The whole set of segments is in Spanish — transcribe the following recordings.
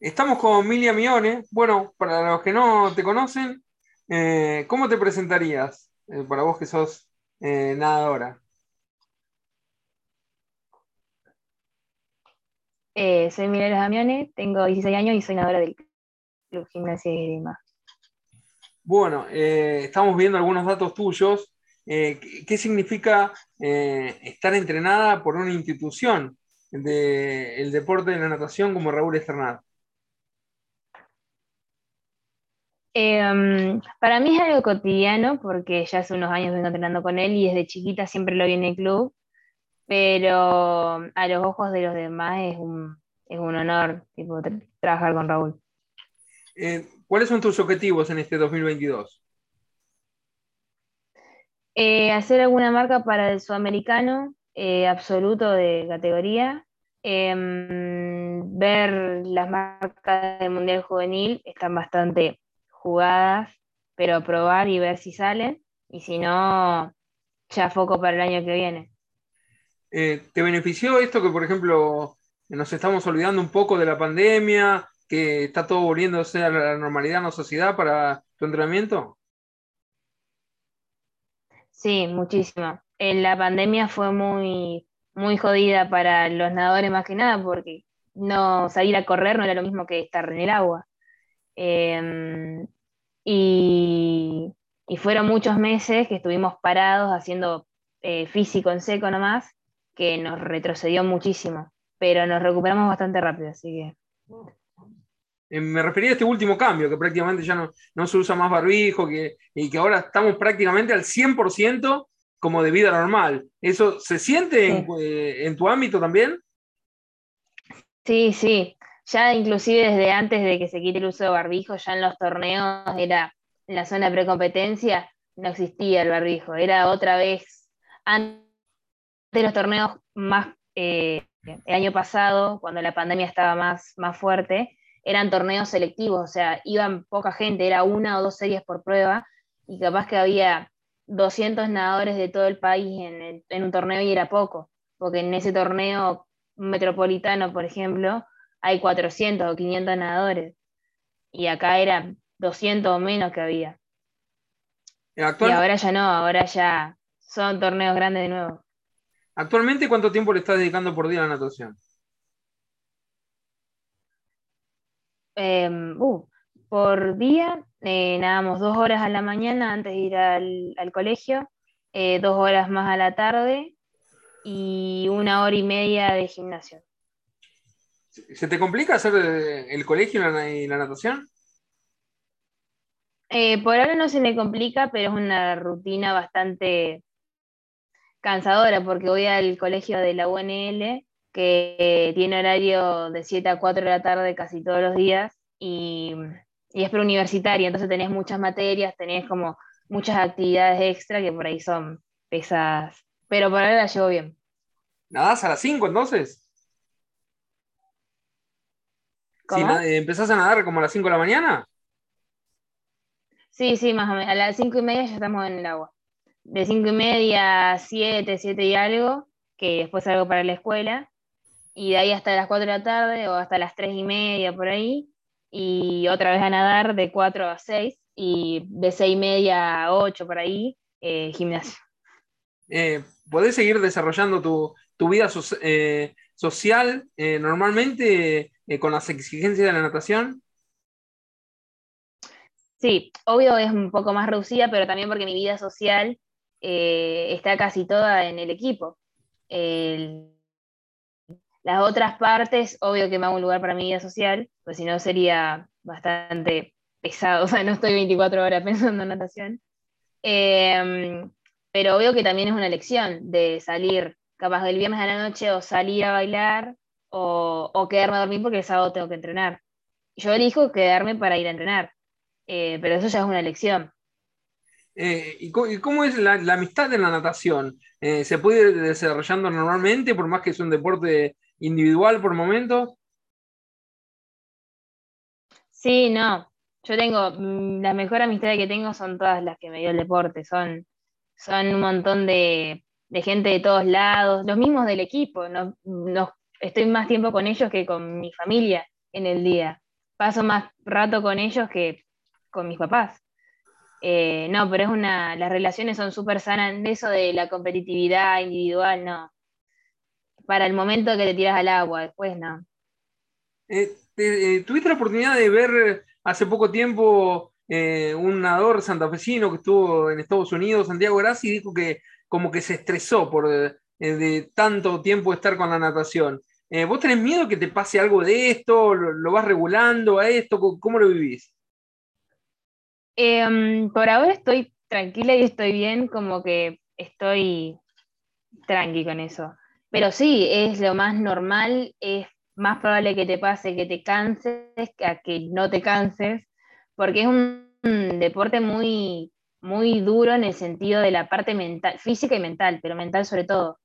Estamos con Milia Mione. Bueno, para los que no te conocen, eh, ¿cómo te presentarías eh, para vos que sos eh, nadadora? soy Milia Damione, tengo 16 años y soy nadadora del Club Gimnasia de Grima. Bueno, estamos viendo algunos datos tuyos. ¿qué, significa estar entrenada por una institución del deporte de la natación como Raúl Esternad? Em, para mí es algo cotidiano porque ya hace unos años vengo entrenando con él y desde chiquita siempre lo vi en el club, pero a los ojos de los demás es un, honor trabajar con Raúl. Eh, ¿Cuáles son tus objetivos en este 2022? Eh, hacer alguna marca para el sudamericano eh, absoluto de categoría. Em, ver las marcas del Mundial Juvenil están bastante jugadas, pero probar y ver si salen, y si no, ya foco para el año que viene. Eh, ¿Te benefició esto que, por ejemplo, nos estamos olvidando un poco de la pandemia, que está todo volviéndose a la normalidad en la sociedad para tu entrenamiento? Sí, muchísimo. En la pandemia fue muy, muy jodida para los nadadores más que nada, porque no salir a correr no era lo mismo que estar en el agua. Em, y, fueron muchos meses que estuvimos parados haciendo eh, físico en seco nomás, que nos retrocedió muchísimo, pero nos recuperamos bastante rápido, así que... Eh, me refería a este último cambio, que prácticamente ya no, se usa más barbijo, que, y que ahora estamos prácticamente al 100% como de vida normal. ¿Eso se siente en, eh, en tu ámbito también? Sí, sí ya inclusive desde antes de que se quite el uso de barbijo, ya en los torneos era en la zona de precompetencia, no existía el barbijo, era otra vez, antes de los torneos más, eh, el año pasado, cuando la pandemia estaba más, más fuerte, eran torneos selectivos, o sea, iban poca gente, era una o dos series por prueba, y capaz que había 200 nadadores de todo el país en, en un torneo y era poco, porque en ese torneo metropolitano, por ejemplo, hay 400 o 500 nadadores. Y acá eran 200 o menos que había. Y ahora ya no, ahora ya son torneos grandes de nuevo. ¿Actualmente cuánto tiempo le estás dedicando por día a la natación? Em, uh, por día eh, nadamos dos horas a la mañana antes de ir al, colegio, eh, dos horas más a la tarde y una hora y media de gimnasio. ¿Se te complica hacer eh, el colegio y la, natación? Eh, por ahora no se me complica, pero es una rutina bastante cansadora porque voy al colegio de la UNL, que tiene horario de 7 a 4 de la tarde casi todos los días y, y es preuniversitaria, entonces tenés muchas materias, tenés como muchas actividades extra que por ahí son pesadas, pero por ahora la llevo bien. ¿Nadás a las 5 entonces? Si ¿Empezás a nadar como a las 5 de la mañana? Sí, sí, más o menos. A las 5 y media ya estamos en el agua. De 5 y media a 7, 7 y algo, que después salgo para la escuela. Y de ahí hasta las 4 de la tarde o hasta las 3 y media por ahí. Y otra vez a nadar de 4 a 6. Y de 6 y media a 8 por ahí, eh, gimnasio. Eh, ¿Podés seguir desarrollando tu, vida eh, social normalmente eh, con las exigencias de la natación? Sí, obvio es un poco más reducida, pero también porque mi vida social eh, está casi toda en el equipo. las otras partes, obvio que me hago un lugar para mi vida social, pues si no sería bastante pesado, o sea, no estoy 24 horas pensando en natación. Em, pero obvio que también es una elección de salir capaz del viernes a la noche o salir a bailar o, quedarme a dormir porque el sábado tengo que entrenar. Yo elijo quedarme para ir a entrenar, eh, pero eso ya es una elección. Eh, ¿y, cómo es la, amistad en la natación? Eh, ¿Se puede ir desarrollando normalmente, por más que es un deporte individual por momentos? Sí, no. Yo tengo, mm, la mejor amistad que tengo son todas las que me dio el deporte, son, son un montón de, gente de todos lados, los mismos del equipo, nos estoy más tiempo con ellos que con mi familia en el día. paso más rato con ellos que con mis papás. Eh, no, pero es una, las relaciones son súper sanas, de eso de la competitividad individual, no. Para el momento que te tiras al agua, después no. Eh, eh, ¿Tuviste la oportunidad de ver hace poco tiempo un nadador santafesino que estuvo en Estados Unidos, Santiago Grassi, dijo que como que se estresó por de tanto tiempo estar con la natación? ¿Vos tenés miedo que te pase algo de esto? ¿Lo, vas regulando a esto? ¿Cómo lo vivís? Em, por ahora estoy tranquila y estoy bien, como que estoy tranqui con eso. Pero sí, es lo más normal, es más probable que te pase que te canses a que no te canses, porque es un, deporte muy, muy duro en el sentido de la parte mental, física y mental, pero mental sobre todo.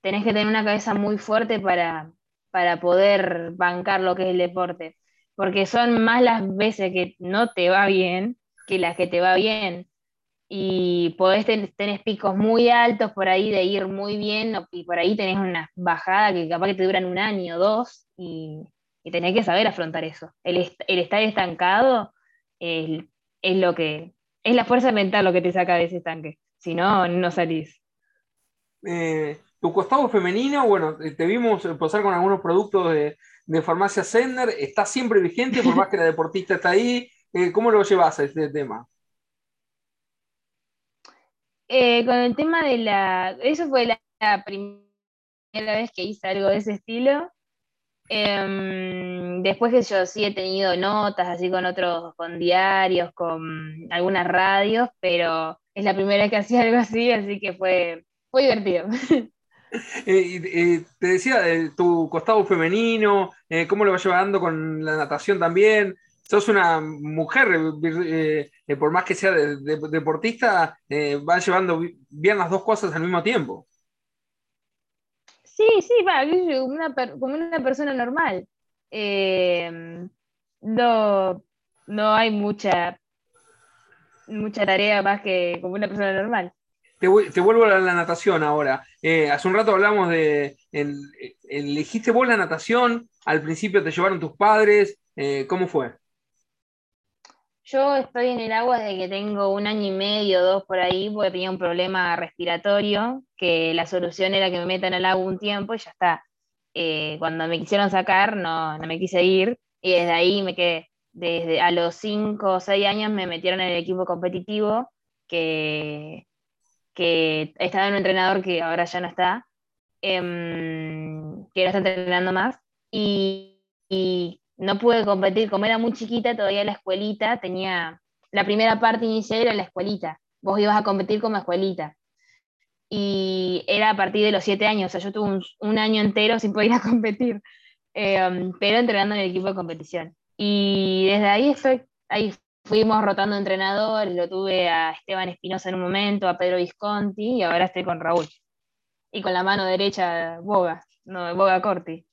Tenés que tener una cabeza muy fuerte para, para poder bancar lo que es el deporte, porque son más las veces que no te va bien que las que te va bien. Y podés tener picos muy altos por ahí de ir muy bien, y por ahí tenés una bajada que capaz que te duran un año o dos, y, tenés que saber afrontar eso. El, estar estancado es, lo que es la fuerza mental lo que te saca de ese estanque. Si no, no salís. Eh, tu costado femenino, bueno, te vimos posar con algunos productos de, de farmacia Sender, está siempre vigente, por más que la deportista está ahí, eh, ¿Cómo lo llevas a este tema? Eh, con el tema de la... Eso fue la, primera vez que hice algo de ese estilo. Em, después que yo sí he tenido notas así con otros, con diarios, con algunas radios, pero es la primera vez que hacía algo así, así que fue, fue divertido. Eh, te decía, tu costado femenino, ¿cómo lo vas llevando con la natación también? sos una mujer, eh, eh, por más que sea deportista, eh, va llevando bien las dos cosas al mismo tiempo. Sí, sí, va, como una persona normal. no, no hay mucha, mucha tarea más que como una persona normal. Te, vuelvo a la, natación ahora. hace un rato hablamos de, elegiste vos la natación, al principio te llevaron tus padres, ¿cómo fue? Yo estoy en el agua desde que tengo un año y medio, dos por ahí, porque tenía un problema respiratorio, que la solución era que me metan al agua un tiempo y ya está. Eh, cuando me quisieron sacar, no, no me quise ir y desde ahí me quedé. Desde a los cinco o seis años me metieron en el equipo competitivo, que, que estaba en un entrenador que ahora ya no está, em, que no está entrenando más. Y, y no pude competir, como era muy chiquita, todavía la escuelita tenía, la primera parte inicial era la escuelita, vos ibas a competir como escuelita. Y era a partir de los siete años, o sea, yo tuve un, año entero sin poder ir a competir, em, pero entrenando en el equipo de competición. Y desde ahí, ahí fuimos rotando entrenadores, lo tuve a Esteban Espinosa en un momento, a Pedro Visconti, y ahora estoy con Raúl. Y con la mano derecha, Boga, no, Boga Corti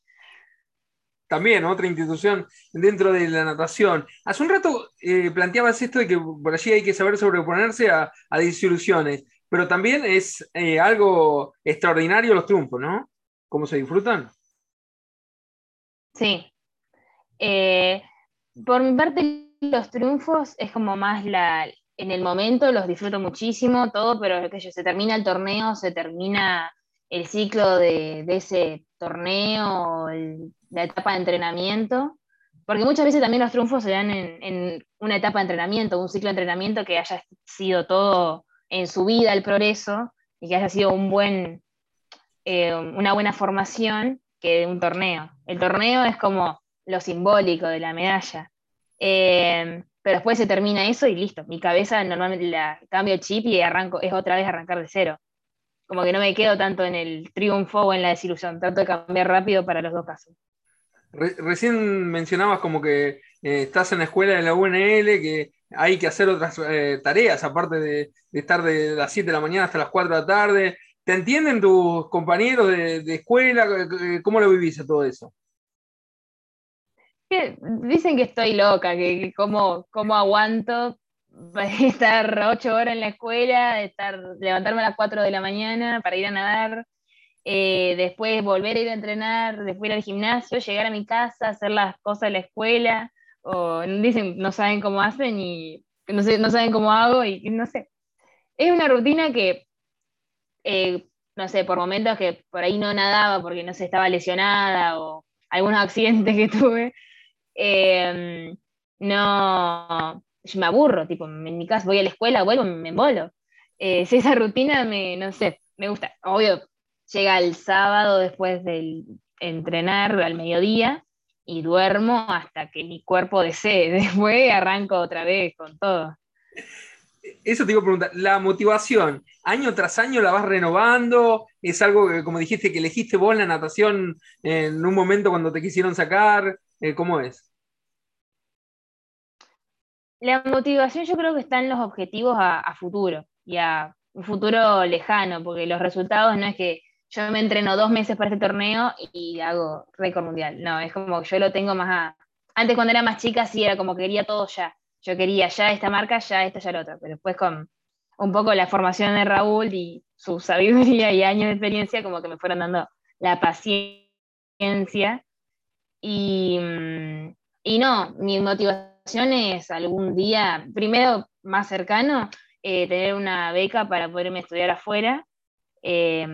también otra institución dentro de la natación. Hace un rato eh, planteabas esto de que por allí hay que saber sobreponerse a, a disoluciones, pero también es eh, algo extraordinario los triunfos, ¿no? ¿Cómo se disfrutan? Sí. Eh, por mi parte, los triunfos es como más la, en el momento los disfruto muchísimo, todo, pero que se termina el torneo, se termina el ciclo de, ese torneo, la etapa de entrenamiento, porque muchas veces también los triunfos se dan en, una etapa de entrenamiento, un ciclo de entrenamiento que haya sido todo en su vida el progreso y que haya sido un buen, eh, una buena formación que un torneo. El torneo es como lo simbólico de la medalla. Eh, pero después se termina eso y listo. Mi cabeza normalmente la cambio chip y arranco, es otra vez arrancar de cero como que no me quedo tanto en el triunfo o en la desilusión, trato de cambiar rápido para los dos casos. recién mencionabas como que eh, estás en la escuela de la UNL, que hay que hacer otras eh, tareas, aparte de, estar de las 7 de la mañana hasta las 4 de la tarde. ¿Te entienden tus compañeros de, escuela? ¿Cómo lo vivís a todo eso? Dicen que estoy loca, que, como cómo aguanto estar ocho horas en la escuela, estar, levantarme a las cuatro de la mañana para ir a nadar, eh, después volver a ir a entrenar, después ir al gimnasio, llegar a mi casa, hacer las cosas de la escuela, o dicen no saben cómo hacen y no, sé, no saben cómo hago y no sé. Es una rutina que, eh, no sé, por momentos que por ahí no nadaba porque no sé, estaba lesionada o algunos accidentes que tuve, em, no, me aburro, tipo, en mi casa voy a la escuela, vuelvo, me embolo. Eh, si esa rutina me, no sé, me gusta. Obvio, llega el sábado después del entrenar al mediodía y duermo hasta que mi cuerpo desee. Después arranco otra vez con todo. Eso te iba a preguntar, la motivación, año tras año la vas renovando, es algo que, como dijiste, que elegiste vos la natación en un momento cuando te quisieron sacar, eh, ¿cómo es? La motivación yo creo que está en los objetivos a, futuro y a un futuro lejano, porque los resultados no es que yo me entreno dos meses para este torneo y hago récord mundial. No, es como que yo lo tengo más a... Antes cuando era más chica sí era como que quería todo ya. Yo quería ya esta marca, ya esta, ya la otra. Pero después con un poco la formación de Raúl y su sabiduría y años de experiencia como que me fueron dando la paciencia. Y, mm, y no, mi motivación es algún día, primero más cercano, eh, tener una beca para poderme estudiar afuera. Eh,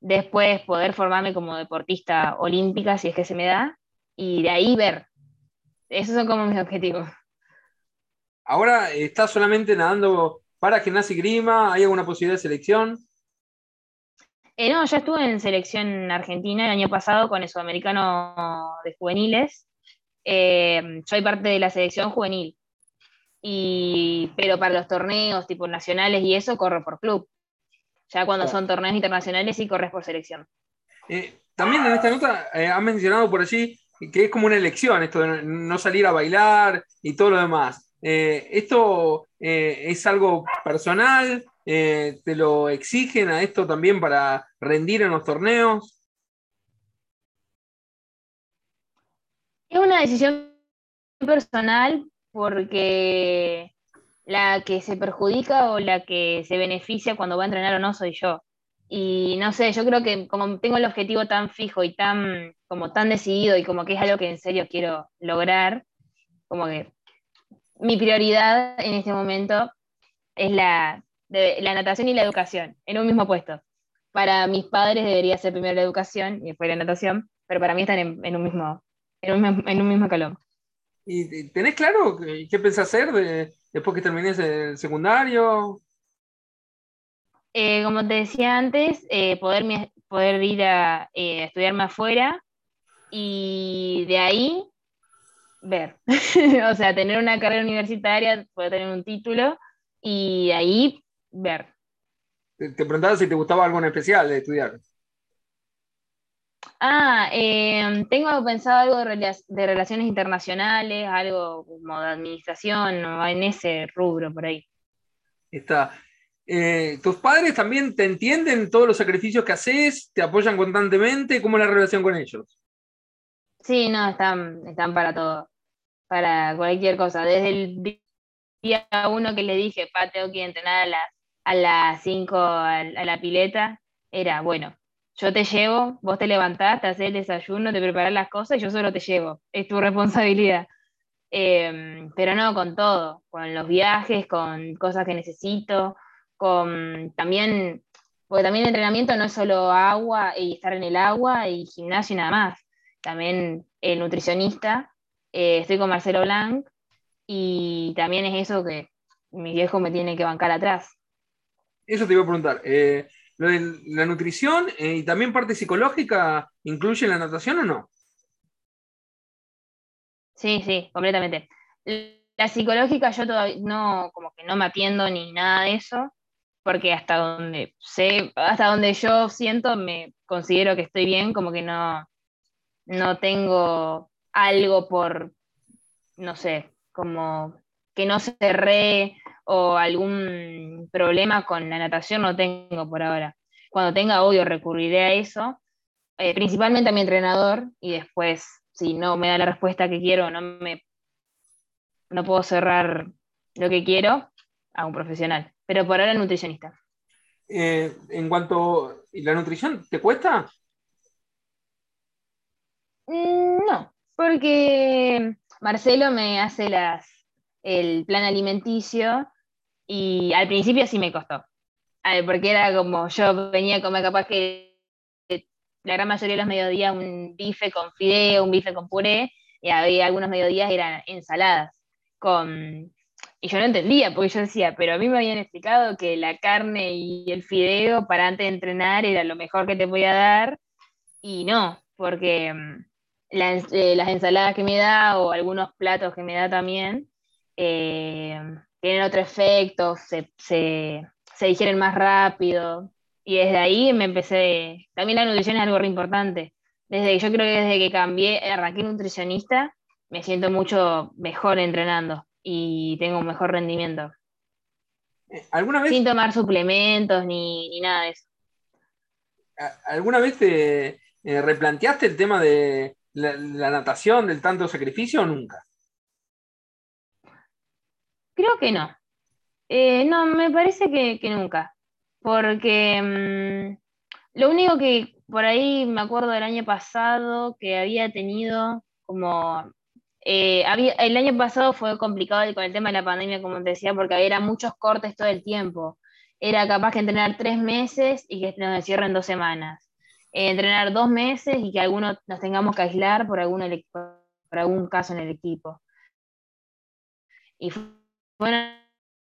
después poder formarme como deportista olímpica, si es que se me da, y de ahí ver. Esos son como mis objetivos. Ahora estás solamente nadando para gimnasia y grima, ¿hay alguna posibilidad de selección? Eh, no, ya estuve en selección argentina el año pasado con el sudamericano de juveniles. Eh, soy parte de la selección juvenil. Y, pero para los torneos tipo nacionales y eso corro por club. Ya cuando son torneos internacionales sí corres por selección. Eh, también en esta nota eh, han mencionado por allí que es como una elección esto de no salir a bailar y todo lo demás. Eh, ¿Esto es algo personal? ¿Te lo exigen a esto también para rendir en los torneos? Es una decisión personal porque la que se perjudica o la que se beneficia cuando va a entrenar o no soy yo. Y no sé, yo creo que como tengo el objetivo tan fijo y tan, como tan decidido y como que es algo que en serio quiero lograr, como que mi prioridad en este momento es la, de, la natación y la educación, en un mismo puesto. Para mis padres debería ser primero la educación y después la natación, pero para mí están en, un, mismo, en, un, en un mismo. ¿Y tenés claro qué, pensás hacer de, después que termines el secundario? Eh, como te decía antes, eh, poder, poder ir a eh, estudiarme afuera y de ahí ver. o sea, tener una carrera universitaria, poder tener un título y de ahí ver. Te, te preguntaba si te gustaba algo en especial de estudiar. Ah, em, tengo pensado algo de, relaciones internacionales, algo como de administración o en ese rubro por ahí. Está. Eh, ¿Tus padres también te entienden todos los sacrificios que haces? ¿Te apoyan constantemente? ¿Cómo es la relación con ellos? Sí, no, están, están para todo, para cualquier cosa. Desde el día uno que le dije, pa, tengo que entrenar a, las 5 a la pileta, era, bueno, yo te llevo, vos te levantás, te haces el desayuno, te preparas las cosas y yo solo te llevo. Es tu responsabilidad. Em, pero no con todo, con los viajes, con cosas que necesito, con también, porque también el entrenamiento no es solo agua y estar en el agua y gimnasio y nada más. También el nutricionista, eh, estoy con Marcelo Blanc y también es eso que mi viejo me tiene que bancar atrás. Eso te iba a preguntar. Eh, la nutrición eh, y también parte psicológica incluye la natación o no? Sí, sí, completamente. La psicológica yo todavía no, como que no me atiendo ni nada de eso, porque hasta donde sé, hasta donde yo siento, me considero que estoy bien, como que no, no tengo algo por, no sé, como que no cerré o algún problema con la natación no tengo por ahora. Cuando tenga, obvio, recurriré a eso, eh, principalmente a mi entrenador, y después, si no me da la respuesta que quiero, no, me, no puedo cerrar lo que quiero, a un profesional. Pero por ahora, nutricionista. Eh, en cuanto la nutrición, ¿te cuesta? Mm, no, porque Marcelo me hace las, el plan alimenticio y al principio sí me costó, porque era como yo venía a comer capaz que la gran mayoría de los mediodías un bife con fideo, un bife con puré, y había algunos mediodías eran ensaladas con y yo no entendía, porque yo decía, pero a mí me habían explicado que la carne y el fideo para antes de entrenar era lo mejor que te podía dar, y no, porque mm, eh, las ensaladas que me da o algunos platos que me da también eh, tienen otro efecto, se, se, digieren más rápido, y desde ahí me empecé, también la nutrición es algo re importante. Desde, yo creo que desde que cambié, arranqué nutricionista, me siento mucho mejor entrenando y tengo un mejor rendimiento. Eh, ¿Alguna vez... Sin tomar suplementos ni, nada de eso. ¿Alguna vez te eh, replanteaste el tema de la, natación, del tanto sacrificio o nunca? Creo que no. Eh, no, me parece que, nunca. Porque mm, lo único que por ahí me acuerdo del año pasado que había tenido como eh, el año pasado fue complicado con el tema de la pandemia, como te decía, porque eran muchos cortes todo el tiempo. Era capaz que entrenar tres meses y que nos encierren dos semanas. Eh, entrenar dos meses y que algunos nos tengamos que aislar por, algún, por algún caso en el equipo. Y fue un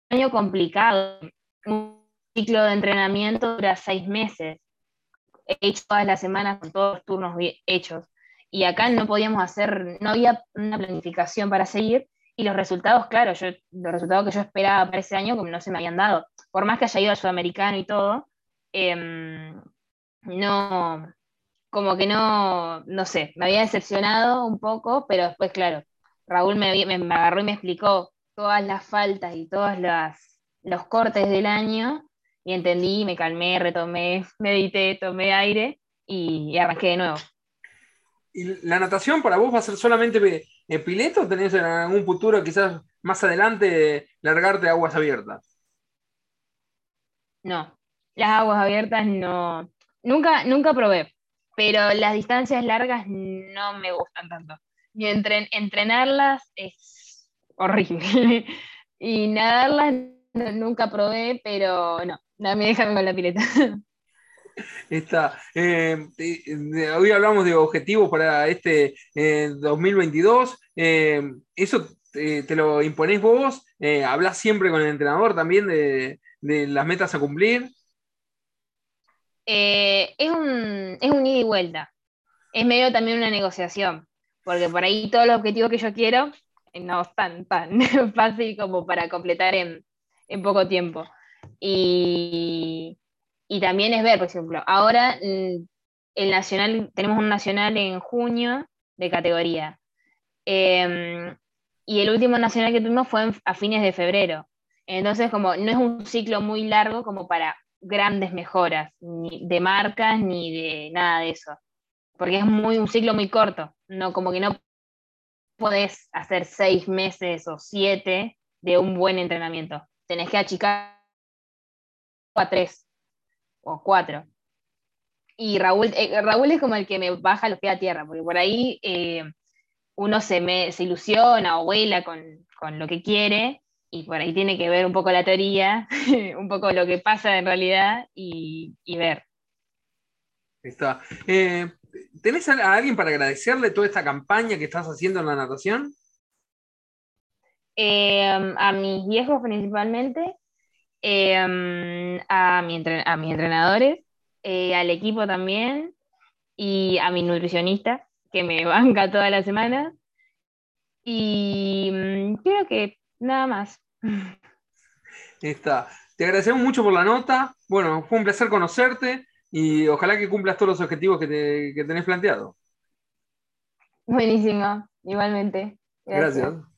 año complicado. Un ciclo de entrenamiento dura seis meses. He hecho todas las semanas con todos los turnos hechos y acá no podíamos hacer, no había una planificación para seguir y los resultados, claro, yo, los resultados que yo esperaba para ese año como no se me habían dado. Por más que haya ido al sudamericano y todo, em, no, como que no, no sé, me había decepcionado un poco, pero después, claro, Raúl me, me, agarró y me explicó todas las faltas y todos los cortes del año y entendí, me calmé, retomé, medité, tomé aire y arranqué de nuevo. ¿Y la natación para vos va a ser solamente pileto o tenés en algún futuro, quizás más adelante, largarte a aguas abiertas? No, las aguas abiertas no. Nunca, nunca probé, pero las distancias largas no me gustan tanto. Y entrenarlas es horrible. y nadarlas nunca probé, pero no, no me dejan con la pileta. Está. Eh, hoy hablamos de objetivos para este 2022. Eh, eh, ¿Eso te lo imponés vos? ¿Hablas siempre con el entrenador también de, las metas a cumplir? es, un, es un ida y vuelta. Es medio también una negociación, porque por ahí todos los objetivos que yo quiero no están tan fácil como para completar en, en poco tiempo. Y, y también es ver, por ejemplo, ahora mm, el nacional, tenemos un nacional en junio de categoría. Em, y el último nacional que tuvimos fue a fines de febrero. Entonces, como no es un ciclo muy largo como para grandes mejoras, ni de marcas ni de nada de eso. Porque es muy, un ciclo muy corto. No, como que no podés hacer seis meses o siete de un buen entrenamiento. Tenés que achicar a tres o cuatro. Y Raúl, eh, Raúl es como el que me baja los pies a tierra, porque por ahí eh, uno se, se ilusiona o vuela con, lo que quiere, y por ahí tiene que ver un poco la teoría, un poco lo que pasa en realidad y, ver. Está. Eh, ¿Tenés a alguien para agradecerle toda esta campaña que estás haciendo en la natación? a mis viejos principalmente, Em, a, mi a mis entrenadores, eh, al equipo también y a mi nutricionista que me banca toda la semana. Y mm, creo que nada más. Está. Te agradecemos mucho por la nota. Bueno, fue un placer conocerte y ojalá que cumplas todos los objetivos que, te, que tenés planteado. Buenísimo, igualmente. Gracias.